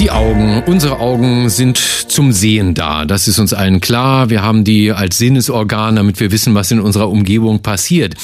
Die Augen, unsere Augen sind zum Sehen da. Das ist uns allen klar. Wir haben die als Sinnesorgan, damit wir wissen, was in unserer Umgebung passiert.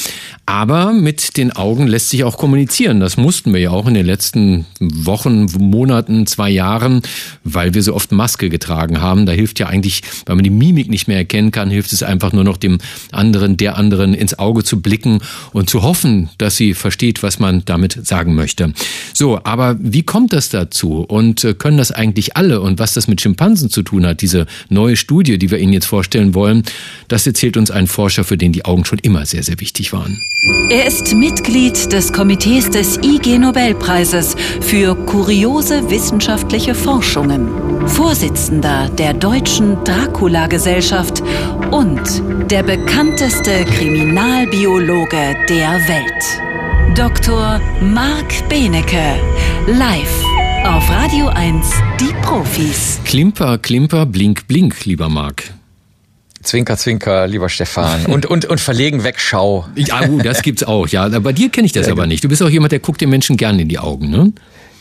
Aber mit den Augen lässt sich auch kommunizieren. Das mussten wir ja auch in den letzten Wochen, Monaten, zwei Jahren, weil wir so oft Maske getragen haben. Da hilft ja eigentlich, weil man die Mimik nicht mehr erkennen kann, hilft es einfach nur noch dem anderen, der anderen ins Auge zu blicken und zu hoffen, dass sie versteht, was man damit sagen möchte. So, aber wie kommt das dazu? Und äh, können das eigentlich alle? Und was das mit Schimpansen zu tun hat, diese neue Studie, die wir Ihnen jetzt vorstellen wollen, das erzählt uns ein Forscher, für den die Augen schon immer sehr, sehr wichtig waren. Er ist Mitglied des Komitees des IG Nobelpreises für kuriose wissenschaftliche Forschungen, Vorsitzender der Deutschen Dracula-Gesellschaft und der bekannteste Kriminalbiologe der Welt. Dr. Marc Benecke, live auf Radio 1, die Profis. Klimper, Klimper, Blink, Blink, lieber Marc. Zwinker, Zwinker, lieber Stefan. Und, und, und verlegen wegschau. Ja, uh, das gibt's auch, ja. Bei dir kenne ich das aber nicht. Du bist auch jemand, der guckt den Menschen gerne in die Augen, ne?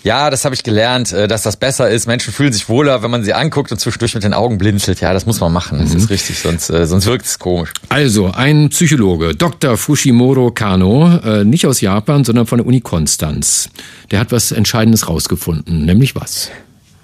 Ja, das habe ich gelernt, äh, dass das besser ist. Menschen fühlen sich wohler, wenn man sie anguckt und zwischendurch mit den Augen blinzelt. Ja, das muss man machen. Das mhm. ist richtig, sonst, äh, sonst wirkt es komisch. Also, ein Psychologe, Dr. Fushimoto Kano, äh, nicht aus Japan, sondern von der Uni Konstanz. Der hat was Entscheidendes rausgefunden, nämlich was?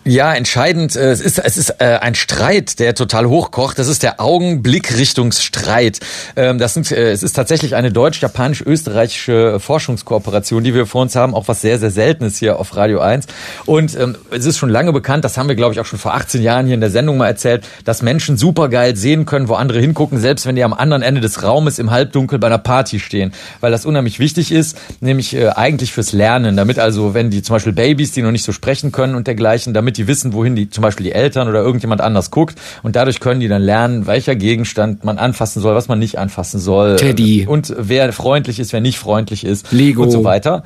Ja, entscheidend. Äh, es ist, es ist äh, ein Streit, der total hochkocht. Das ist der Augenblickrichtungsstreit. Ähm, das sind, äh, es ist tatsächlich eine deutsch-japanisch-österreichische Forschungskooperation, die wir vor uns haben. Auch was sehr, sehr Seltenes hier auf Radio 1. Und ähm, es ist schon lange bekannt, das haben wir, glaube ich, auch schon vor 18 Jahren hier in der Sendung mal erzählt, dass Menschen supergeil sehen können, wo andere hingucken, selbst wenn die am anderen Ende des Raumes im Halbdunkel bei einer Party stehen. Weil das unheimlich wichtig ist, nämlich eigentlich fürs Lernen. Damit also, wenn die zum Beispiel Babys, die noch nicht so sprechen können und dergleichen, damit die wissen, wohin die zum Beispiel die Eltern oder irgendjemand anders guckt und dadurch können die dann lernen, welcher Gegenstand man anfassen soll, was man nicht anfassen soll. Teddy. Und wer freundlich ist, wer nicht freundlich ist. Lego. Und so weiter.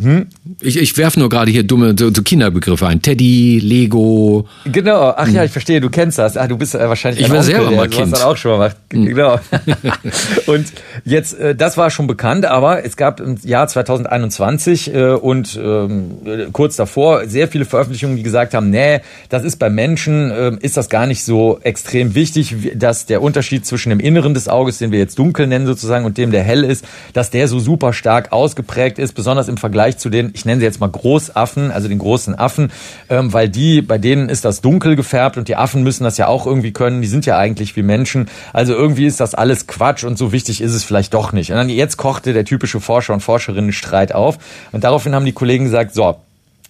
Hm? Ich, ich werfe nur gerade hier dumme so, so Kinderbegriffe ein. Teddy, Lego. Genau, ach ja, ich verstehe, du kennst das. Ah, du bist äh, wahrscheinlich Ich war Onkel, selber mal Kind. Das auch schon mal gemacht. Hm. Genau. und jetzt, äh, das war schon bekannt, aber es gab im Jahr 2021 äh, und ähm, kurz davor sehr viele Veröffentlichungen, die gesagt haben, nee, das ist bei Menschen, äh, ist das gar nicht so extrem wichtig, dass der Unterschied zwischen dem Inneren des Auges, den wir jetzt dunkel nennen sozusagen, und dem, der hell ist, dass der so super stark ausgeprägt ist, besonders im Vergleich Vergleich zu den, ich nenne sie jetzt mal Großaffen, also den großen Affen, ähm, weil die, bei denen ist das dunkel gefärbt und die Affen müssen das ja auch irgendwie können. Die sind ja eigentlich wie Menschen. Also irgendwie ist das alles Quatsch und so wichtig ist es vielleicht doch nicht. Und dann jetzt kochte der typische Forscher und Forscherinnen Streit auf und daraufhin haben die Kollegen gesagt, so,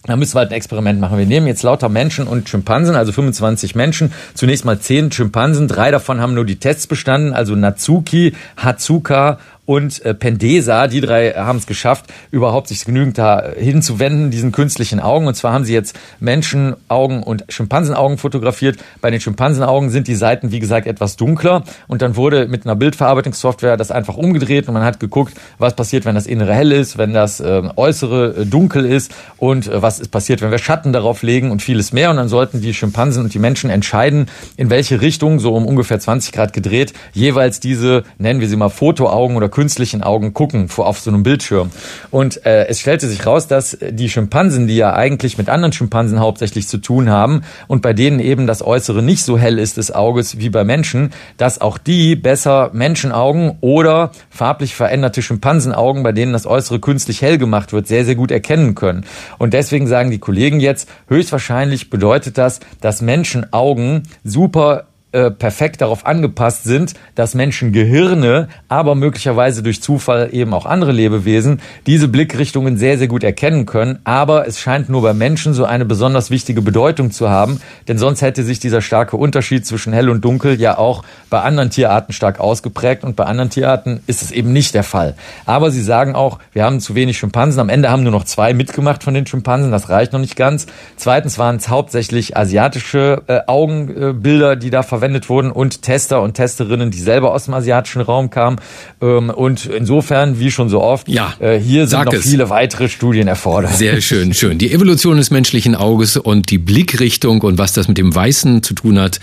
da müssen wir halt ein Experiment machen. Wir nehmen jetzt lauter Menschen und Schimpansen, also 25 Menschen. Zunächst mal 10 Schimpansen. Drei davon haben nur die Tests bestanden, also Natsuki, Hatsuka und äh, Pendesa, die drei haben es geschafft, überhaupt sich genügend da hinzuwenden, diesen künstlichen Augen. Und zwar haben sie jetzt Menschenaugen und Schimpansenaugen fotografiert. Bei den Schimpansenaugen sind die Seiten, wie gesagt, etwas dunkler. Und dann wurde mit einer Bildverarbeitungssoftware das einfach umgedreht und man hat geguckt, was passiert, wenn das Innere hell ist, wenn das äh, Äußere äh, dunkel ist und äh, was ist passiert, wenn wir Schatten darauf legen und vieles mehr. Und dann sollten die Schimpansen und die Menschen entscheiden, in welche Richtung, so um ungefähr 20 Grad gedreht, jeweils diese, nennen wir sie mal Fotoaugen oder künstlichen Augen gucken vor, auf so einem Bildschirm. Und äh, es stellte sich raus, dass die Schimpansen, die ja eigentlich mit anderen Schimpansen hauptsächlich zu tun haben und bei denen eben das Äußere nicht so hell ist des Auges wie bei Menschen, dass auch die besser Menschenaugen oder farblich veränderte Schimpansenaugen, bei denen das Äußere künstlich hell gemacht wird, sehr, sehr gut erkennen können. Und deswegen sagen die Kollegen jetzt, höchstwahrscheinlich bedeutet das, dass Menschenaugen super äh, perfekt darauf angepasst sind, dass Menschen Gehirne, aber möglicherweise durch Zufall eben auch andere Lebewesen, diese Blickrichtungen sehr, sehr gut erkennen können. Aber es scheint nur bei Menschen so eine besonders wichtige Bedeutung zu haben, denn sonst hätte sich dieser starke Unterschied zwischen hell und dunkel ja auch bei anderen Tierarten stark ausgeprägt und bei anderen Tierarten ist es eben nicht der Fall. Aber sie sagen auch, wir haben zu wenig Schimpansen. Am Ende haben nur noch zwei mitgemacht von den Schimpansen. Das reicht noch nicht ganz. Zweitens waren es hauptsächlich asiatische äh, Augenbilder, die da verwendet verwendet wurden und Tester und Testerinnen, die selber aus dem asiatischen Raum kamen. Ähm, und insofern, wie schon so oft, ja, äh, hier sind noch es. viele weitere Studien erfordert. Sehr schön, schön. Die Evolution des menschlichen Auges und die Blickrichtung und was das mit dem Weißen zu tun hat,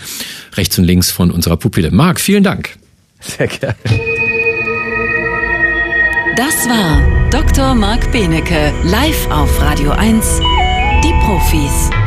rechts und links von unserer Pupille. Marc, vielen Dank. Sehr gerne. Das war Dr. Marc Benecke, live auf Radio 1, die Profis.